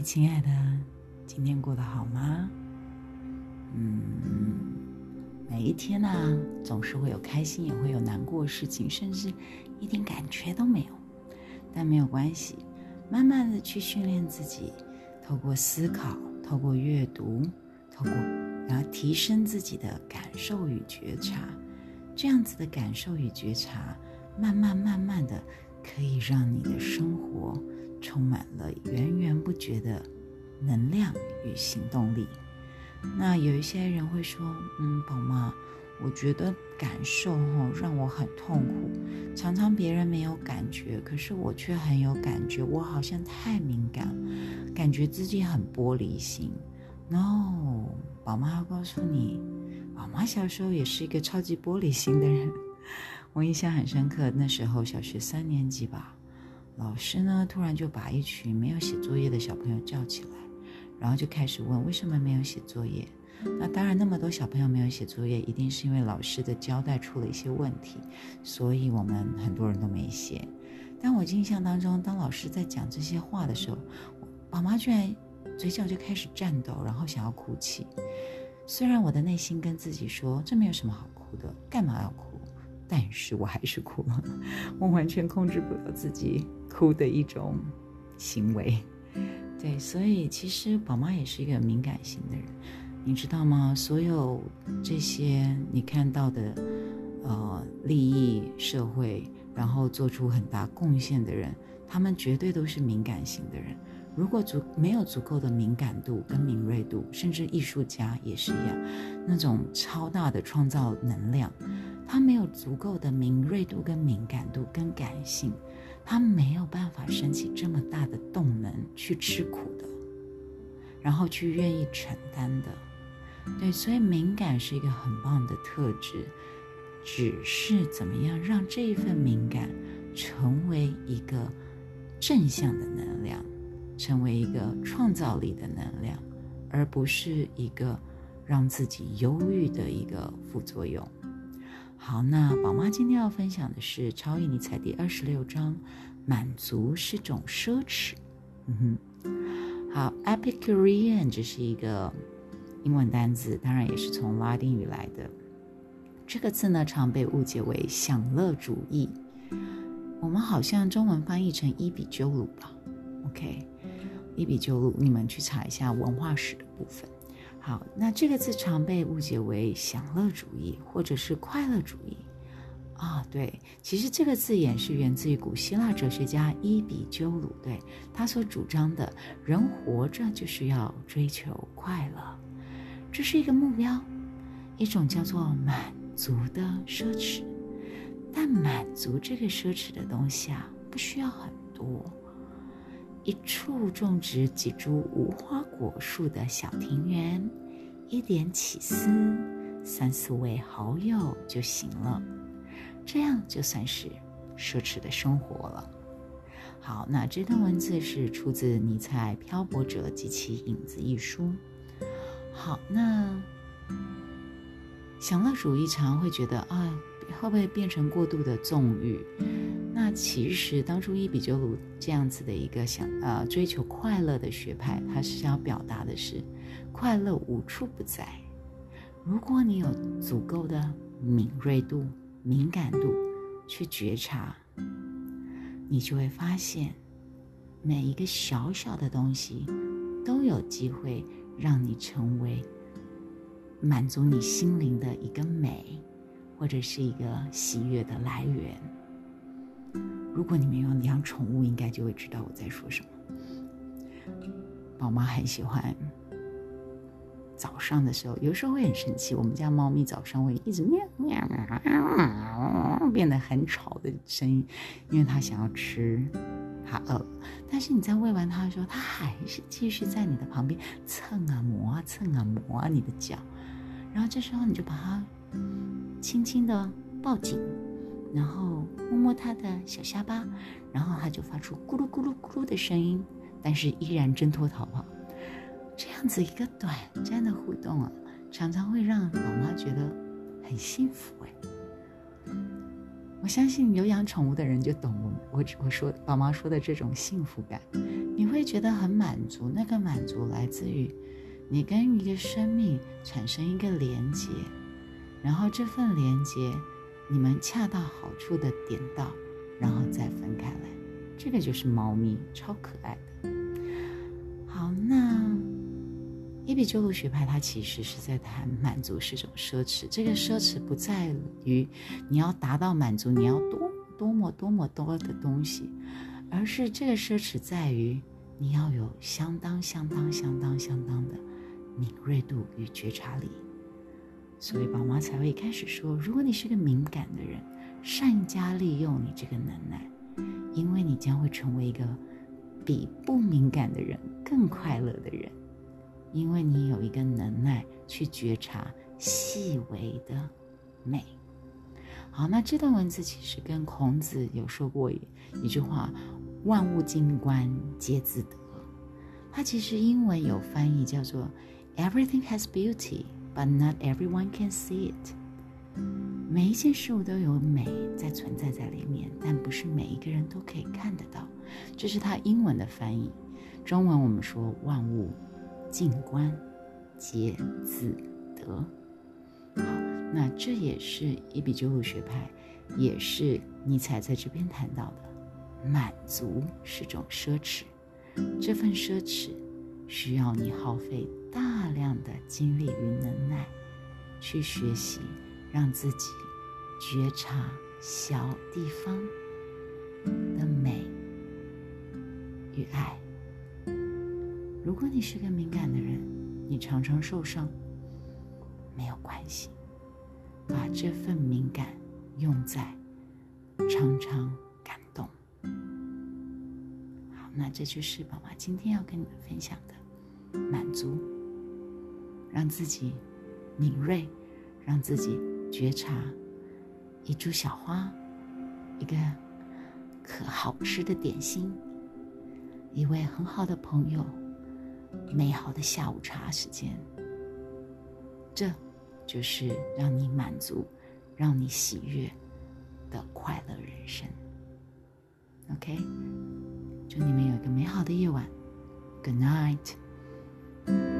亲爱的，今天过得好吗？嗯，每一天呢，总是会有开心，也会有难过的事情，甚至一点感觉都没有。但没有关系，慢慢的去训练自己，透过思考，透过阅读，透过然后提升自己的感受与觉察，这样子的感受与觉察，慢慢慢慢的可以让你的生活。充满了源源不绝的能量与行动力。那有一些人会说：“嗯，宝妈，我觉得感受哈让我很痛苦，常常别人没有感觉，可是我却很有感觉。我好像太敏感，感觉自己很玻璃心。”No，宝妈要告诉你，宝妈小时候也是一个超级玻璃心的人。我印象很深刻，那时候小学三年级吧。老师呢，突然就把一群没有写作业的小朋友叫起来，然后就开始问为什么没有写作业。那当然，那么多小朋友没有写作业，一定是因为老师的交代出了一些问题，所以我们很多人都没写。但我印象当中，当老师在讲这些话的时候，宝妈居然嘴角就开始颤抖，然后想要哭泣。虽然我的内心跟自己说，这没有什么好哭的，干嘛要哭？但是我还是哭了，我完全控制不了自己哭的一种行为。对，所以其实宝妈也是一个敏感型的人，你知道吗？所有这些你看到的，呃，利益社会，然后做出很大贡献的人，他们绝对都是敏感型的人。如果足没有足够的敏感度跟敏锐度，甚至艺术家也是一样，那种超大的创造能量。他没有足够的敏锐度、跟敏感度、跟感性，他没有办法升起这么大的动能去吃苦的，然后去愿意承担的。对，所以敏感是一个很棒的特质，只是怎么样让这一份敏感成为一个正向的能量，成为一个创造力的能量，而不是一个让自己忧郁的一个副作用。好，那宝妈今天要分享的是《超越尼采》第二十六章：满足是种奢侈。嗯哼，好，Epicurean 这是一个英文单字，当然也是从拉丁语来的。这个字呢，常被误解为享乐主义。我们好像中文翻译成伊比鸠鲁吧？OK，伊比鸠鲁，你们去查一下文化史的部分。好，那这个字常被误解为享乐主义或者是快乐主义啊。对，其实这个字眼是源自于古希腊哲学家伊比鸠鲁，对他所主张的人活着就是要追求快乐，这是一个目标，一种叫做满足的奢侈。但满足这个奢侈的东西啊，不需要很多。一处种植几株无花果树的小庭园，一点起司，三四位好友就行了，这样就算是奢侈的生活了。好，那这段文字是出自尼采《漂泊者及其影子》一书。好，那享乐主义常会觉得啊，会不会变成过度的纵欲？那其实当初伊比鸠鲁这样子的一个想呃追求快乐的学派，他是想要表达的是，快乐无处不在。如果你有足够的敏锐度、敏感度去觉察，你就会发现，每一个小小的东西都有机会让你成为满足你心灵的一个美，或者是一个喜悦的来源。如果你们有养宠物，应该就会知道我在说什么。宝妈很喜欢早上的时候，有时候会很生气。我们家猫咪早上会一直喵喵喵，变得很吵的声音，因为它想要吃，它饿。但是你在喂完它的时候，它还是继续在你的旁边蹭啊磨啊蹭啊磨啊你的脚。然后这时候你就把它轻轻的抱紧。然后摸摸它的小下巴，然后它就发出咕噜咕噜咕噜的声音，但是依然挣脱逃跑。这样子一个短暂的互动啊，常常会让宝妈觉得很幸福哎。我相信有养宠物的人就懂我我我说宝妈说的这种幸福感。你会觉得很满足。那个满足来自于你跟一个生命产生一个连接，然后这份连接你们恰到好处的点到，然后再分开来。这个就是猫咪，超可爱的。好，那伊比鸠鲁学派它其实是在谈满足是种奢侈。这个奢侈不在于你要达到满足，你要多多么多么多的东西。而是这个奢侈在于，你要有相当相当相当相当的敏锐度与觉察力，所以宝妈才会开始说：如果你是个敏感的人，善加利用你这个能耐，因为你将会成为一个比不敏感的人更快乐的人，因为你有一个能耐去觉察细微的美。好，那这段文字其实跟孔子有说过一句话。万物静观皆自得，它其实英文有翻译叫做 “Everything has beauty, but not everyone can see it。”每一件事物都有美在存在在里面，但不是每一个人都可以看得到。这是它英文的翻译。中文我们说“万物静观皆自得”。好，那这也是伊比鸠鲁学派，也是尼采在这边谈到的。满足是种奢侈，这份奢侈需要你耗费大量的精力与能耐，去学习，让自己觉察小地方的美与爱。如果你是个敏感的人，你常常受伤，没有关系，把这份敏感用在常常感动。好。那这就是宝妈今天要跟你们分享的满足，让自己敏锐，让自己觉察一株小花，一个可好吃的点心，一位很好的朋友，美好的下午茶时间，这就是让你满足、让你喜悦的快乐人生。OK。祝你们有一个美好的夜晚，Good night。thank you